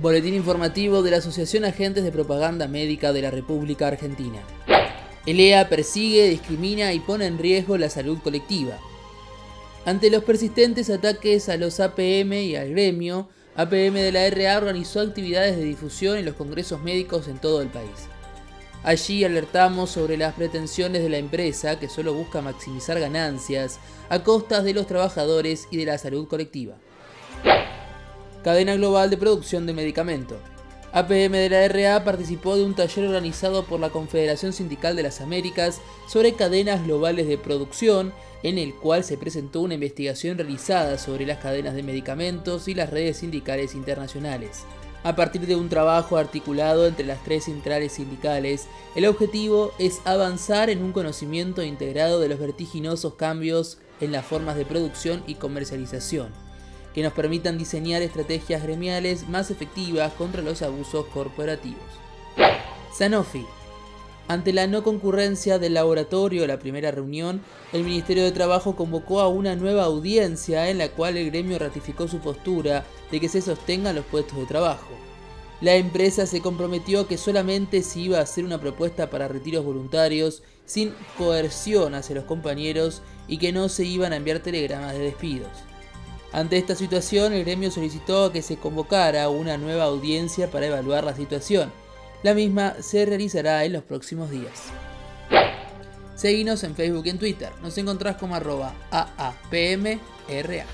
Boletín informativo de la Asociación Agentes de Propaganda Médica de la República Argentina. ELEA persigue, discrimina y pone en riesgo la salud colectiva. Ante los persistentes ataques a los APM y al gremio, APM de la RA organizó actividades de difusión en los congresos médicos en todo el país. Allí alertamos sobre las pretensiones de la empresa que solo busca maximizar ganancias a costas de los trabajadores y de la salud colectiva cadena global de producción de medicamento. APM de la RA participó de un taller organizado por la Confederación Sindical de las Américas sobre cadenas globales de producción, en el cual se presentó una investigación realizada sobre las cadenas de medicamentos y las redes sindicales internacionales. A partir de un trabajo articulado entre las tres centrales sindicales, el objetivo es avanzar en un conocimiento integrado de los vertiginosos cambios en las formas de producción y comercialización que nos permitan diseñar estrategias gremiales más efectivas contra los abusos corporativos. Sanofi. Ante la no concurrencia del laboratorio a la primera reunión, el Ministerio de Trabajo convocó a una nueva audiencia en la cual el gremio ratificó su postura de que se sostengan los puestos de trabajo. La empresa se comprometió que solamente se iba a hacer una propuesta para retiros voluntarios sin coerción hacia los compañeros y que no se iban a enviar telegramas de despidos. Ante esta situación, el gremio solicitó que se convocara una nueva audiencia para evaluar la situación. La misma se realizará en los próximos días. Seguinos en Facebook y en Twitter. Nos encontrás como arroba AAPMRA.